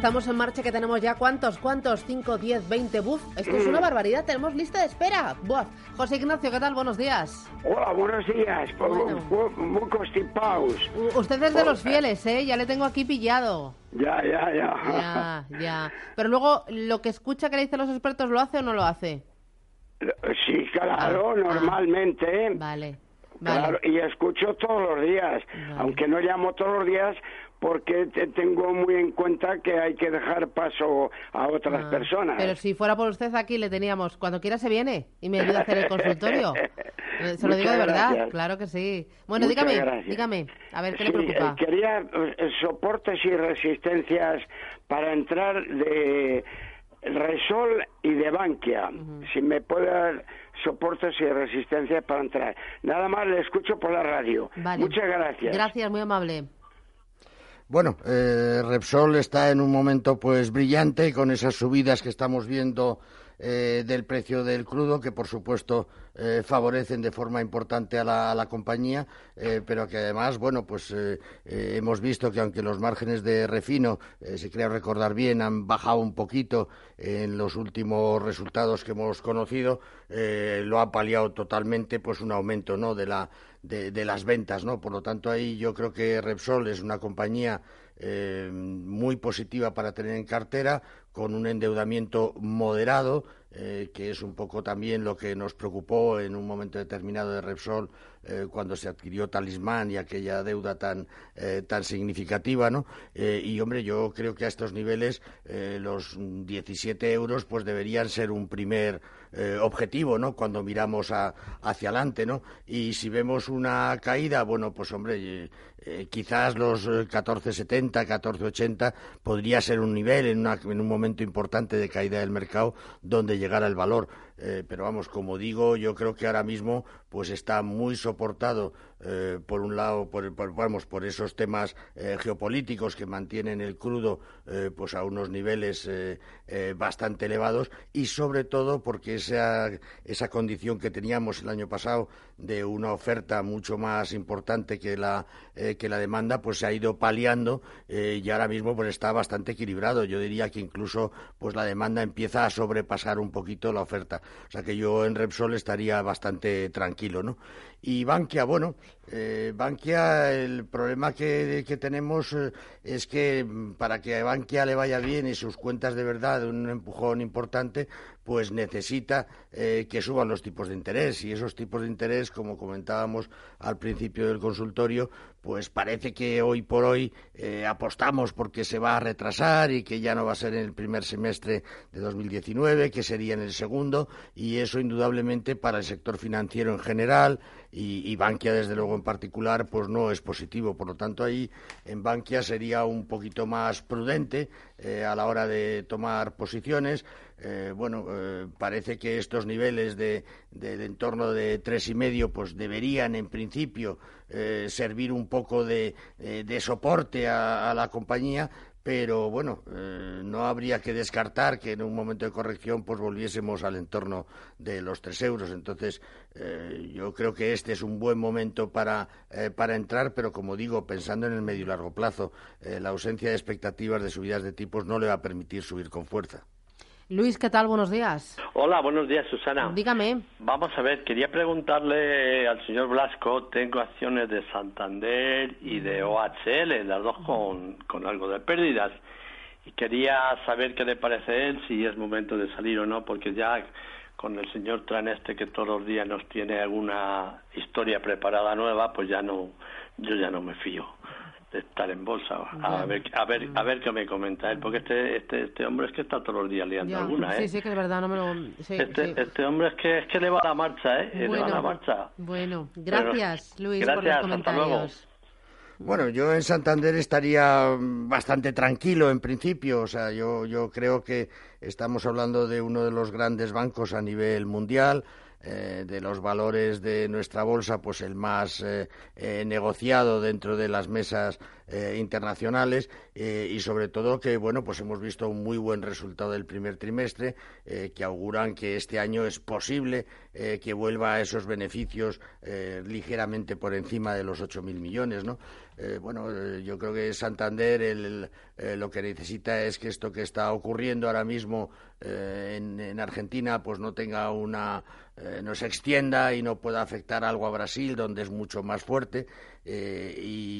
Estamos en marcha, que tenemos ya cuántos, cuántos, 5, 10, 20, buf, esto es una barbaridad, tenemos lista de espera. Buf. José Ignacio, ¿qué tal? Buenos días. Hola, buenos días. Pues, Bueno. Muy, constipados. Usted es de los fieles, ¿eh? Ya le tengo aquí pillado. Ya, ya, ya. Ya, ya. Pero luego, lo que escucha que le dicen los expertos, ¿lo hace o no lo hace? Sí, claro, Ah, normalmente. ah, vale, y escucho todos los días, Vale. aunque no llamo todos los días porque te- tengo muy en cuenta que hay que dejar paso a otras Ah, personas. Pero si fuera por usted aquí le teníamos, cuando quiera se viene y me ayuda a hacer el consultorio. Eh, Se lo digo de verdad, gracias. claro que sí. Bueno, Muchas dígame, gracias. dígame, a ver qué Sí, le preocupa. eh, quería eh, soportes y resistencias para entrar de Resol y de Bankia. Si me puede dar soportes y resistencias para entrar. Nada más le escucho por la radio. Vale. Muchas gracias. Gracias, muy amable. Bueno, eh, Repsol está en un momento pues brillante con esas subidas que estamos viendo eh, del precio del crudo que por supuesto eh, favorecen de forma importante a la, a la compañía, eh, pero que además, bueno, pues eh, hemos visto que aunque los márgenes de refino, si creo recordar bien, han bajado un poquito en los últimos resultados que hemos conocido, lo ha paliado totalmente pues un aumento, ¿no? de la de las ventas, ¿no? Por lo tanto, ahí yo creo que Repsol es una compañía eh, muy positiva para tener en cartera, con un endeudamiento moderado, eh, que es un poco también lo que nos preocupó en un momento determinado de Repsol eh, cuando se adquirió Talismán y aquella deuda tan, tan significativa, ¿no? Y, hombre, yo creo que a estos niveles los 17 euros pues deberían ser un primer objetivo, ¿no? Cuando miramos a- hacia adelante, ¿no? Y si vemos una caída, bueno, pues hombre, eh, eh, quizás los eh, 14.70, 14.80 podría ser un nivel en, una- en un momento importante de caída del mercado donde llegara el valor. Eh, pero vamos, como digo, yo creo que ahora mismo pues está muy soportado eh, por un lado por, por- vamos por esos temas eh, geopolíticos que mantienen el crudo pues a unos niveles bastante elevados y sobre todo porque esa esa condición que teníamos el año pasado de una oferta mucho más importante que la que la demanda pues se ha ido paliando y ahora mismo pues está bastante equilibrado. Yo diría que incluso pues la demanda empieza a sobrepasar un poquito la oferta o sea que yo en Repsol estaría bastante tranquilo no y Bankia bueno eh, Bankia el problema que, que tenemos eh, es que mm, para que a Bankia le vaya bien y sus cuentas de verdad un empujón importante pues necesita eh, que suban los tipos de interés. Y esos tipos de interés, como comentábamos al principio del consultorio, pues parece que hoy por hoy eh, apostamos porque se va a retrasar y que ya no va a ser en el primer semestre de 2019, que sería en el segundo y eso indudablemente para el sector financiero en general y, y Bankia desde luego en particular pues no es positivo. Por lo tanto ahí en Bankia sería un poquito más prudente eh, a la hora de tomar posiciones. Eh, bueno, eh, parece que estos niveles de, del entorno de tres y medio, pues deberían en principio servir un poco de, de soporte a la compañía, pero bueno, eh, no habría que descartar que en un momento de corrección pues volviésemos al entorno de los tres euros. Entonces, eh, yo creo que este es un buen momento para, eh, para entrar, pero como digo, pensando en el medio y largo plazo, eh, la ausencia de expectativas de subidas de tipos no le va a permitir subir con fuerza. Luis, ¿qué tal? Buenos días. Hola, buenos días, Susana. Dígame. Vamos a ver, quería preguntarle al señor Blasco, tengo acciones de Santander y de OHL, las dos con, con algo de pérdidas, y quería saber qué le parece él, si es momento de salir o no, porque ya con el señor Tran este que todos los días nos tiene alguna historia preparada nueva, pues ya no, yo ya no me fío de estar en bolsa. A ver, a ver, a ver qué me comenta él, porque este, este, este hombre es que está todos los días liando Ya, alguna, ¿eh? Sí, sí, que es verdad, no me lo... sí, Este, sí. este hombre es que es que le va la marcha, ¿eh? le va la marcha. bueno, gracias, Luis, por los gracias, hasta comentarios. Bueno, yo en Santander estaría bastante tranquilo en principio. O sea, yo, yo creo que estamos hablando de uno de los grandes bancos a nivel mundial. De los valores de nuestra bolsa, pues el más negociado dentro de las mesas internacionales y sobre todo que bueno pues hemos visto un muy buen resultado del primer trimestre que auguran que este año es posible que vuelva a esos beneficios ligeramente por encima de los 8.000 millones, ¿no? Eh, bueno, eh, yo creo que Santander eh, lo que necesita es que esto que está ocurriendo ahora mismo en, Argentina pues no tenga una no se extienda y no pueda afectar algo a Brasil donde es mucho más fuerte y,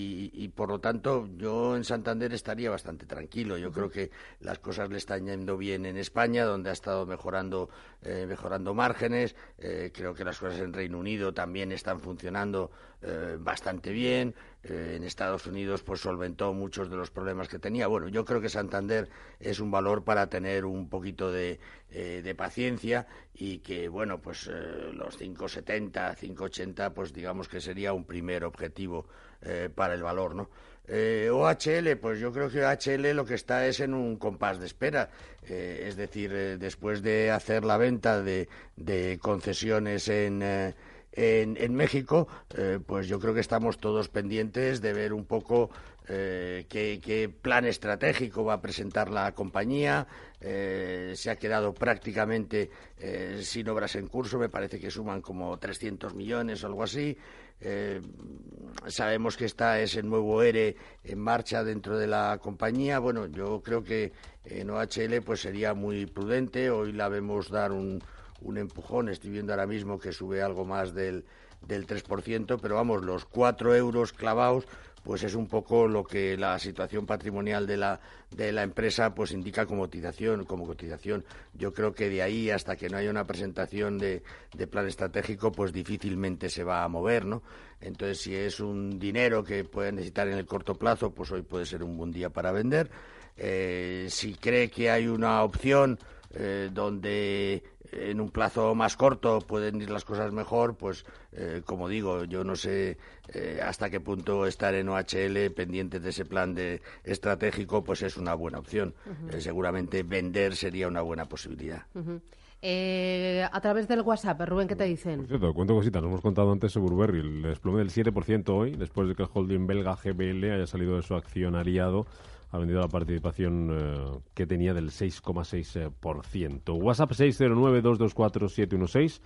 por lo tanto yo en Santander estaría bastante tranquilo. Yo creo que las cosas le están yendo bien en España donde ha estado mejorando mejorando márgenes. Creo que las cosas en Reino Unido también están funcionando bastante bien. En Estados Unidos pues solventó muchos de los problemas que tenía. Bueno, yo creo que Santander es un valor para tener un poquito de, eh, paciencia y que, bueno, pues eh, los 5,70, 5,80, pues digamos que sería un primer objetivo eh, para el valor, ¿no? OHL, pues yo creo que OHL lo que está es en un compás de espera. es decir, después de hacer la venta de concesiones en en, México, eh, pues yo creo que estamos todos pendientes de ver un poco eh, qué, plan estratégico va a presentar la compañía. Eh, se ha quedado prácticamente sin obras en curso, me parece que suman como 300 millones o algo así. sabemos que está ese nuevo ERE en marcha dentro de la compañía. Bueno, yo creo que en OHL pues sería muy prudente. Hoy la vemos dar un, un empujón. Estoy viendo ahora mismo que sube algo más del, del 3%, pero vamos, los 4 euros clavados pues es un poco lo que la situación patrimonial de la, de la empresa pues indica como cotización, como cotización. Yo creo que de ahí hasta que no haya una presentación de, de, plan estratégico, pues difícilmente se va a mover, ¿no? Entonces, si es un dinero que puede necesitar en el corto plazo, pues hoy puede ser un buen día para vender. Eh, si cree que hay una opción eh, donde en un plazo más corto pueden ir las cosas mejor, pues eh, como digo, yo no sé eh, hasta qué punto estar en OHL pendiente de ese plan de estratégico, pues es una buena opción. Eh, seguramente vender sería una buena posibilidad. a través del WhatsApp, Rubén, ¿qué te dicen? Por cierto, cuento cositas. Nos hemos contado antes sobre Burberry, el desplome del 7% hoy, después de que el holding belga GBL haya salido de su accionariado ha vendido la participación eh, que tenía del 6,6%. WhatsApp 609-224-716.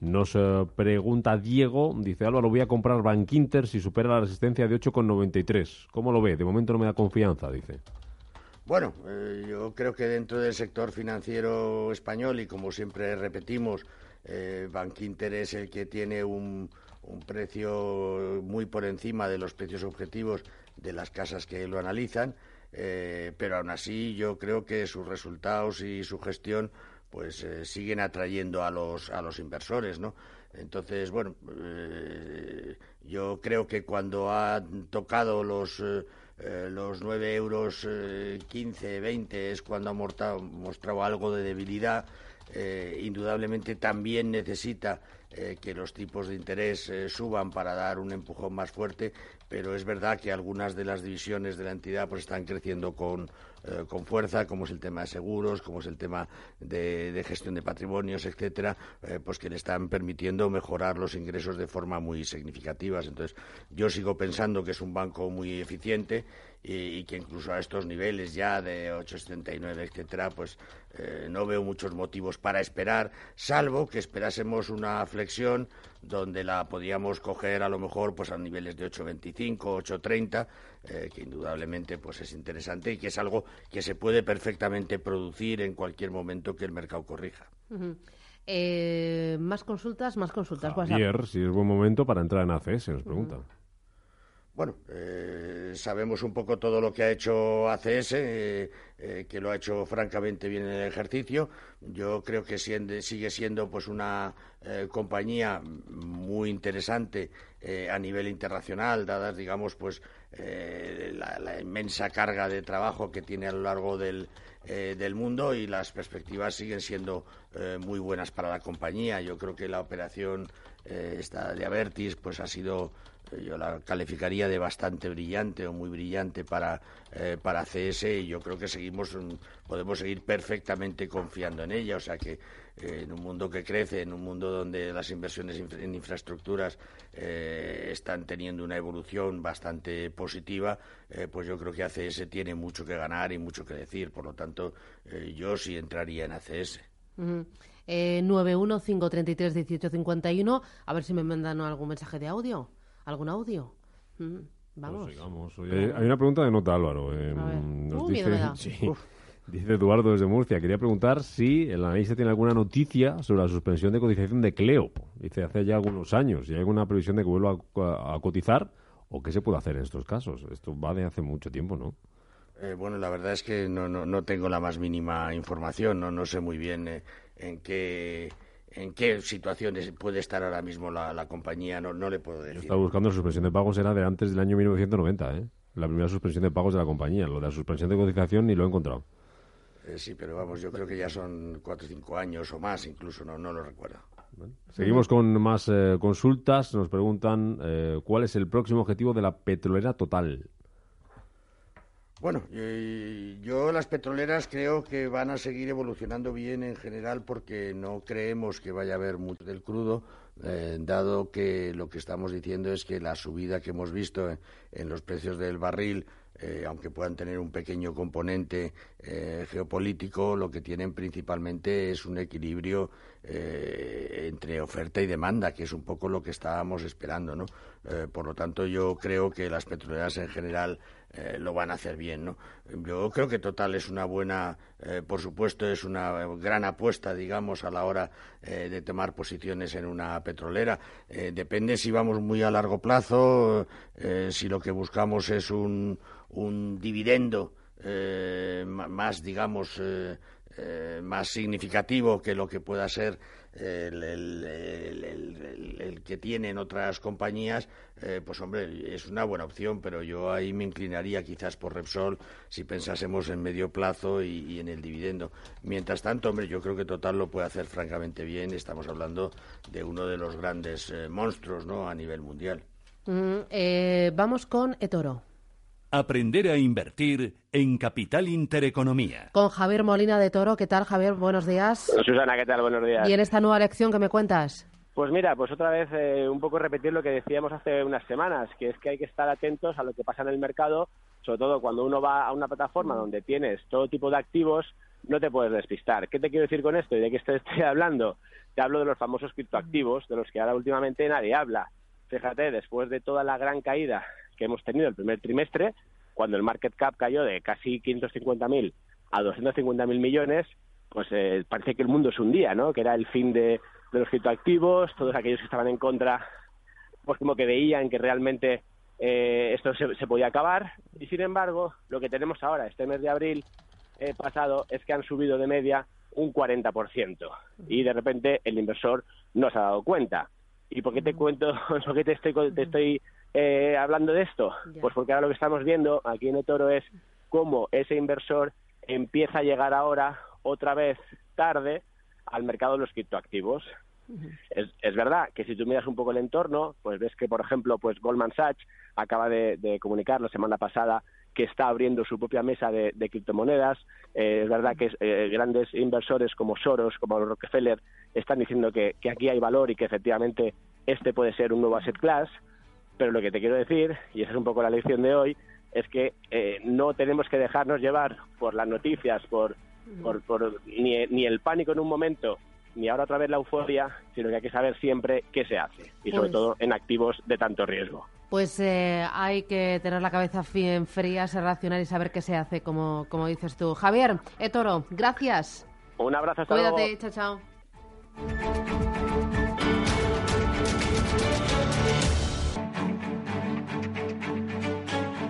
Nos eh, pregunta Diego, dice Álvaro, voy a comprar Bankinter si supera la resistencia de 8,93. ¿Cómo lo ve? De momento no me da confianza, dice. Bueno, eh, yo creo que dentro del sector financiero español, y como siempre repetimos, eh, Bankinter es el que tiene un, un precio muy por encima de los precios objetivos de las casas que lo analizan. Eh, pero aún así yo creo que sus resultados y su gestión pues eh, siguen atrayendo a los a los inversores, ¿no? Entonces, bueno, eh, yo creo que cuando ha tocado los los 9 euros 15, 20 es cuando ha mostrado algo de debilidad. indudablemente también necesita que los tipos de interés suban para dar un empujón más fuerte pero es verdad que algunas de las divisiones de la entidad pues están creciendo con, eh, con fuerza, como es el tema de seguros, como es el tema de, gestión de patrimonios, etcétera, eh, pues que le están permitiendo mejorar los ingresos de forma muy significativa. Entonces, yo sigo pensando que es un banco muy eficiente y, que incluso a estos niveles ya de 8,79, etcétera, pues eh, no veo muchos motivos para esperar, salvo que esperásemos una flexión donde la podíamos coger a lo mejor pues a niveles de 8,25, 8,30, eh, que indudablemente pues es interesante y que es algo que se puede perfectamente producir en cualquier momento que el mercado corrija. Eh, más consultas, más consultas. Ayer, si es buen momento para entrar en ACS, nos pregunta bueno, eh, sabemos un poco todo lo que ha hecho ACS, eh, eh, que lo ha hecho francamente bien en el ejercicio. Yo creo que sigue siendo pues una compañía muy interesante a nivel internacional, dadas, digamos, pues la, inmensa carga de trabajo que tiene a lo largo del, del mundo y las perspectivas siguen siendo muy buenas para la compañía. Yo creo que la operación eh, esta de Avertis, pues ha sido yo la calificaría de bastante brillante o muy brillante para, eh, para CS y yo creo que seguimos podemos seguir perfectamente confiando en ella. O sea que eh, en un mundo que crece en un mundo donde las inversiones en infraestructuras eh, están teniendo una evolución bastante positiva pues yo creo que ACS tiene mucho que ganar y mucho que decir. Por lo tanto yo sí entraría en ACS uh 915331851 a ver si me mandan algún mensaje de audio ¿Algún audio? Mm, vamos. Pues hay una pregunta de nota, Álvaro. Eh, nos uh, dice, dice Eduardo desde Murcia. Quería preguntar si el analista tiene alguna noticia sobre la suspensión de cotización de Cleo. Dice hace ya algunos años. ¿Y hay alguna previsión de que vuelva a, cotizar? ¿O qué se puede hacer en estos casos? Esto va de hace mucho tiempo, ¿no? Eh, bueno, la verdad es que no, no, no, tengo la más mínima información. No, no sé muy bien eh, en qué en qué situaciones puede estar ahora mismo la, compañía, no, no le puedo decir. Yo estaba buscando la suspensión de pagos, era de antes del año 1990, ¿eh? La primera suspensión de pagos de la compañía. Lo de la suspensión de cotización ni lo he encontrado. Eh, sí, pero vamos, yo creo que ya son cuatro o cinco años o más, incluso, no, no lo recuerdo. seguimos con más eh, consultas. Nos preguntan eh, cuál es el próximo objetivo de la petrolera total. Bueno, yo las petroleras creo que van a seguir evolucionando bien en general porque no creemos que vaya a haber mucho del crudo, eh, dado que lo que estamos diciendo es que la subida que hemos visto en, los precios del barril, eh, aunque puedan tener un pequeño componente eh, geopolítico, lo que tienen principalmente es un equilibrio entre oferta y demanda, que es un poco lo que estábamos esperando, ¿no? por lo tanto, yo creo que las petroleras en general eh, lo van a hacer bien, ¿no? Yo creo que Total es una buena, eh, por supuesto, es una gran apuesta, digamos, a la hora eh, de tomar posiciones en una petrolera. depende si vamos muy a largo plazo, si lo que buscamos es un, un dividendo más, digamos, más significativo que lo que pueda ser el, que tienen otras compañías, eh, pues hombre, es una buena opción, pero yo ahí me inclinaría quizás por Repsol si pensásemos en medio plazo y, en el dividendo. Mientras tanto, hombre, yo creo que Total lo puede hacer francamente bien. Estamos hablando de uno de los grandes eh, monstruos ¿no? a nivel mundial. Mm, eh, vamos con Etoro. Aprender a invertir en Capital Intereconomía. Con Javier Molina de Toro. ¿Qué tal, Javier? Buenos días. Susana, ¿qué tal? Buenos días. ¿Y en esta nueva lección que me cuentas? Pues mira, pues otra vez eh, un poco repetir lo que decíamos hace unas semanas, que es que hay que estar atentos a lo que pasa en el mercado, sobre todo cuando uno va a una plataforma donde tienes todo tipo de activos, no te puedes despistar. ¿Qué te quiero decir con esto y de qué estoy hablando? Te hablo de los famosos criptoactivos, de los que ahora últimamente nadie habla. Fíjate, después de toda la gran caída que hemos tenido el primer trimestre, cuando el market cap cayó de casi 550.000 a 250.000 millones, pues eh, parece que el mundo se hundía, ¿no? Que era el fin de, los criptoactivos, todos aquellos que estaban en contra, pues como que veían que realmente eh, esto se, podía acabar. Y sin embargo, lo que tenemos ahora, este mes de abril eh, pasado, es que han subido de media un 40%. Y de repente el inversor no se ha dado cuenta. ¿Y por qué te cuento, por qué te estoy, te estoy eh, hablando de esto? Pues porque ahora lo que estamos viendo aquí en Etoro es cómo ese inversor empieza a llegar ahora otra vez tarde al mercado de los criptoactivos. es, es, verdad que si tú miras un poco el entorno, pues ves que, por ejemplo, pues Goldman Sachs acaba de, comunicar la semana pasada que está abriendo su propia mesa de, criptomonedas. Eh, es verdad que eh, grandes inversores como Soros, como Rockefeller, están diciendo que, que, aquí hay valor y que efectivamente este puede ser un nuevo asset class. Pero lo que te quiero decir, y esa es un poco la lección de hoy, es que eh, no tenemos que dejarnos llevar por las noticias, por, por, ni, ni, el pánico en un momento, ni ahora otra vez la euforia, sino que hay que saber siempre qué se hace, y sobre pues todo en activos de tanto riesgo. Pues eh, hay que tener la cabeza bien fría, ser racional y saber qué se hace, como, como dices tú. Javier, Etoro, gracias. Un abrazo, hasta Cuídate, chao, chao.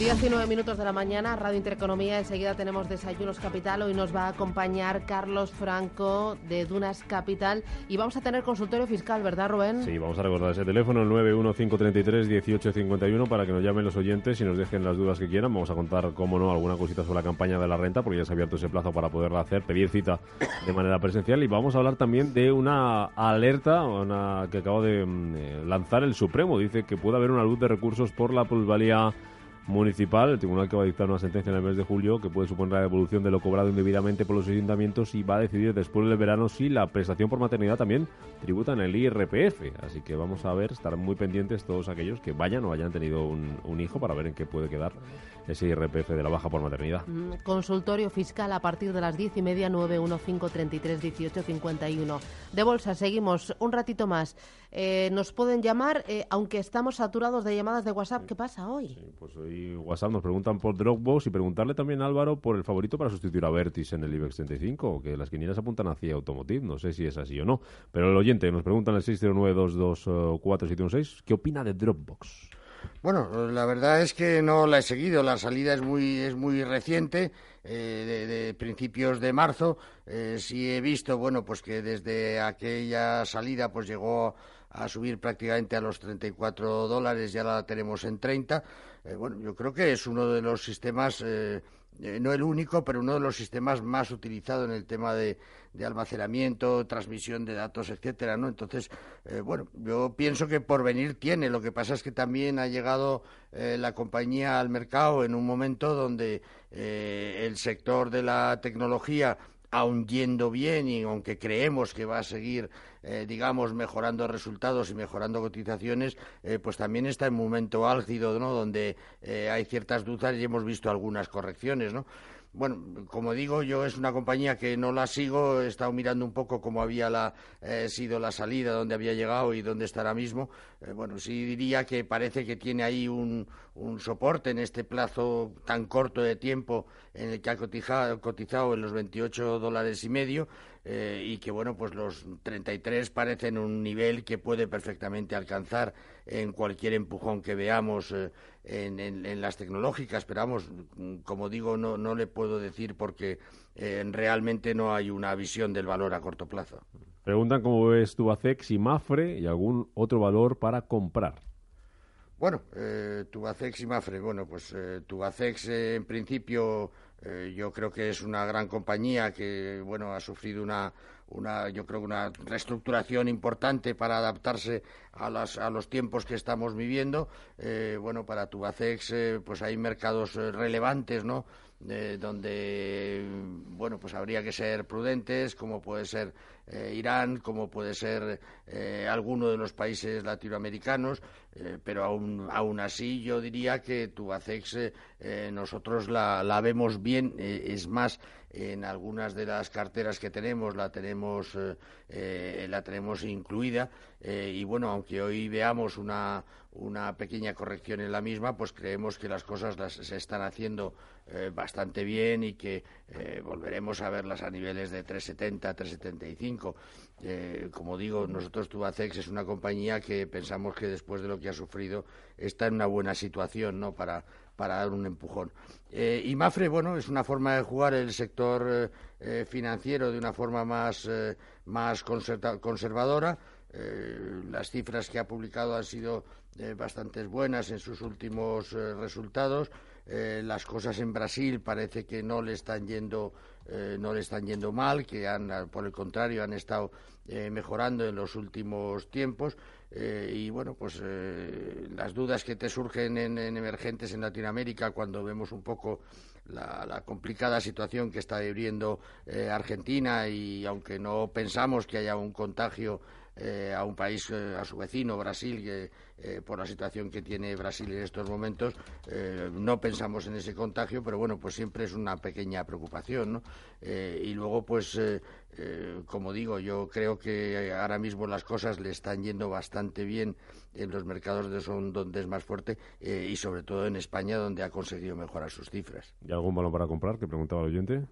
19 minutos de la mañana, Radio Intereconomía. Enseguida tenemos Desayunos Capital. Hoy nos va a acompañar Carlos Franco de Dunas Capital. Y vamos a tener consultorio fiscal, ¿verdad, Rubén? Sí, vamos a recordar ese teléfono, el 915331851, para que nos llamen los oyentes y nos dejen las dudas que quieran. Vamos a contar, cómo no, alguna cosita sobre la campaña de la renta, porque ya se ha abierto ese plazo para poderla hacer, pedir cita de manera presencial. Y vamos a hablar también de una alerta una, que acaba de mm, eh, lanzar el Supremo. Dice que puede haber una luz de recursos por la plusvalía municipal, el tribunal que va a dictar una sentencia en el mes de julio que puede suponer la devolución de lo cobrado indebidamente por los ayuntamientos y va a decidir después del verano si la prestación por maternidad también tributa en el IRPF. Así que vamos a ver, estar muy pendientes todos aquellos que vayan o hayan tenido un, un hijo para ver en qué puede quedar ese IRPF de la baja por maternidad. Mm, Consultorio fiscal a partir de las diez y media, 915331851. De bolsa, seguimos un ratito más. Eh, nos pueden llamar, eh, aunque estamos saturados de llamadas de WhatsApp. ¿Qué pasa hoy? Sí, pues hoy WhatsApp nos preguntan por Dropbox y preguntarle también a Álvaro por el favorito para sustituir a Vertis en el IBEX 35, que las quinielas apuntan hacia Automotive. No sé si es así o no. Pero el oyente nos pregunta en el 609224716, ¿qué opina de Dropbox? Bueno, la verdad es que no la he seguido. La salida es muy, es muy reciente, eh, de, principios de marzo. Eh, sí he visto, bueno, pues que desde aquella salida pues llegó a subir prácticamente a los 34 dólares, ya la tenemos en 30. Eh, bueno, yo creo que es uno de los sistemas eh, no el único, pero uno de los sistemas más utilizados en el tema de, almacenamiento, transmisión de datos, etcétera, ¿no? Entonces, eh, bueno, yo pienso que por venir tiene. Lo que pasa es que también ha llegado eh, la compañía al mercado en un momento donde el sector de la tecnología aun yendo bien y aunque creemos que va a seguir, eh, digamos, mejorando resultados y mejorando cotizaciones, eh, pues también está en un momento álgido, ¿no? Donde eh, hay ciertas dudas y hemos visto algunas correcciones, ¿no? Bueno, como digo, yo es una compañía que no la sigo, he estado mirando un poco cómo había eh, sido la salida, dónde había llegado y dónde está ahora mismo. Eh, bueno, sí diría que parece que tiene ahí un, soporte en este plazo tan corto de tiempo en el que ha cotizado, cotizado en los 28 dólares y medio eh, y que, bueno, pues los 33 parecen un nivel que puede perfectamente alcanzar en cualquier empujón que veamos en, las tecnológicas, pero vamos, como digo, no, no le puedo decir porque eh, realmente no hay una visión del valor a corto plazo. Preguntan cómo ves Tubacex y Mafre y algún otro valor para comprar. Bueno, eh, Tubacex y Mafre, bueno, pues eh, Tubacex eh, en principio yo creo que es una gran compañía que, bueno, ha sufrido una, una, yo creo, una reestructuración importante para adaptarse a, las, a los tiempos que estamos viviendo. Eh, bueno, para Tubacex, eh, pues hay mercados eh, relevantes, ¿no? donde, bueno, pues habría que ser prudentes, como puede ser Irán, como puede ser alguno de los países latinoamericanos, pero aún, aún así yo diría que Tubacex nosotros la, la vemos bien, es más, en algunas de las carteras que tenemos la tenemos eh, eh, la tenemos incluida eh, y bueno aunque hoy veamos una, una pequeña corrección en la misma pues creemos que las cosas las, se están haciendo bastante bien y que volveremos a verlas a niveles de 370 375 como digo nosotros Tubacex es una compañía que pensamos que después de lo que ha sufrido está en una buena situación no para para dar un empujón. Eh, y Mafre, bueno, es una forma de jugar el sector eh, eh, financiero de una forma más, más conservadora. las cifras que ha publicado han sido bastante buenas en sus últimos resultados. las cosas en Brasil parece que no le están yendo no le están yendo mal, que han, por el contrario han estado mejorando en los últimos tiempos. Eh, y bueno, pues eh, las dudas que te surgen en, emergentes en Latinoamérica cuando vemos un poco la, complicada situación que está viviendo eh, Argentina y aunque no pensamos que haya un contagio eh, a un país, eh, a su vecino, Brasil, por la situación que tiene Brasil en estos momentos, no pensamos en ese contagio, pero bueno, pues siempre es una pequeña preocupación, ¿no? y luego, pues, como digo, yo creo que ahora mismo las cosas le están yendo bastante bien en los mercados de son donde es más fuerte y sobre todo en España, donde ha conseguido mejorar sus cifras. ¿Y algún balón para comprar que preguntaba el oyente?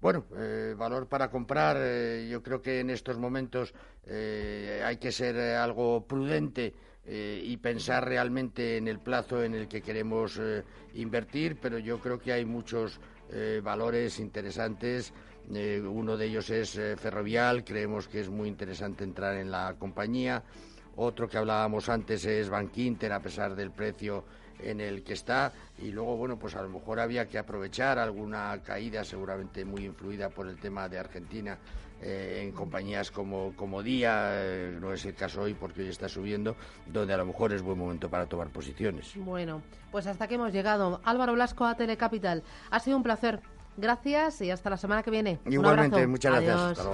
Bueno, eh, valor para comprar, eh, yo creo que en estos momentos eh, hay que ser algo prudente y pensar realmente en el plazo en el que queremos invertir, pero yo creo que hay muchos valores interesantes. Uno de ellos es Ferrovial, creemos que es muy interesante entrar en la compañía. Otro que hablábamos antes es Bankinter, a pesar del precio en el que está y luego bueno pues a lo mejor había que aprovechar alguna caída seguramente muy influida por el tema de Argentina eh, en compañías como, como Día, eh, no es el caso hoy porque hoy está subiendo, donde a lo mejor es buen momento para tomar posiciones. Bueno, pues hasta que hemos llegado. Álvaro Blasco a Telecapital. Ha sido un placer. Gracias y hasta la semana que viene. Igualmente, muchas gracias.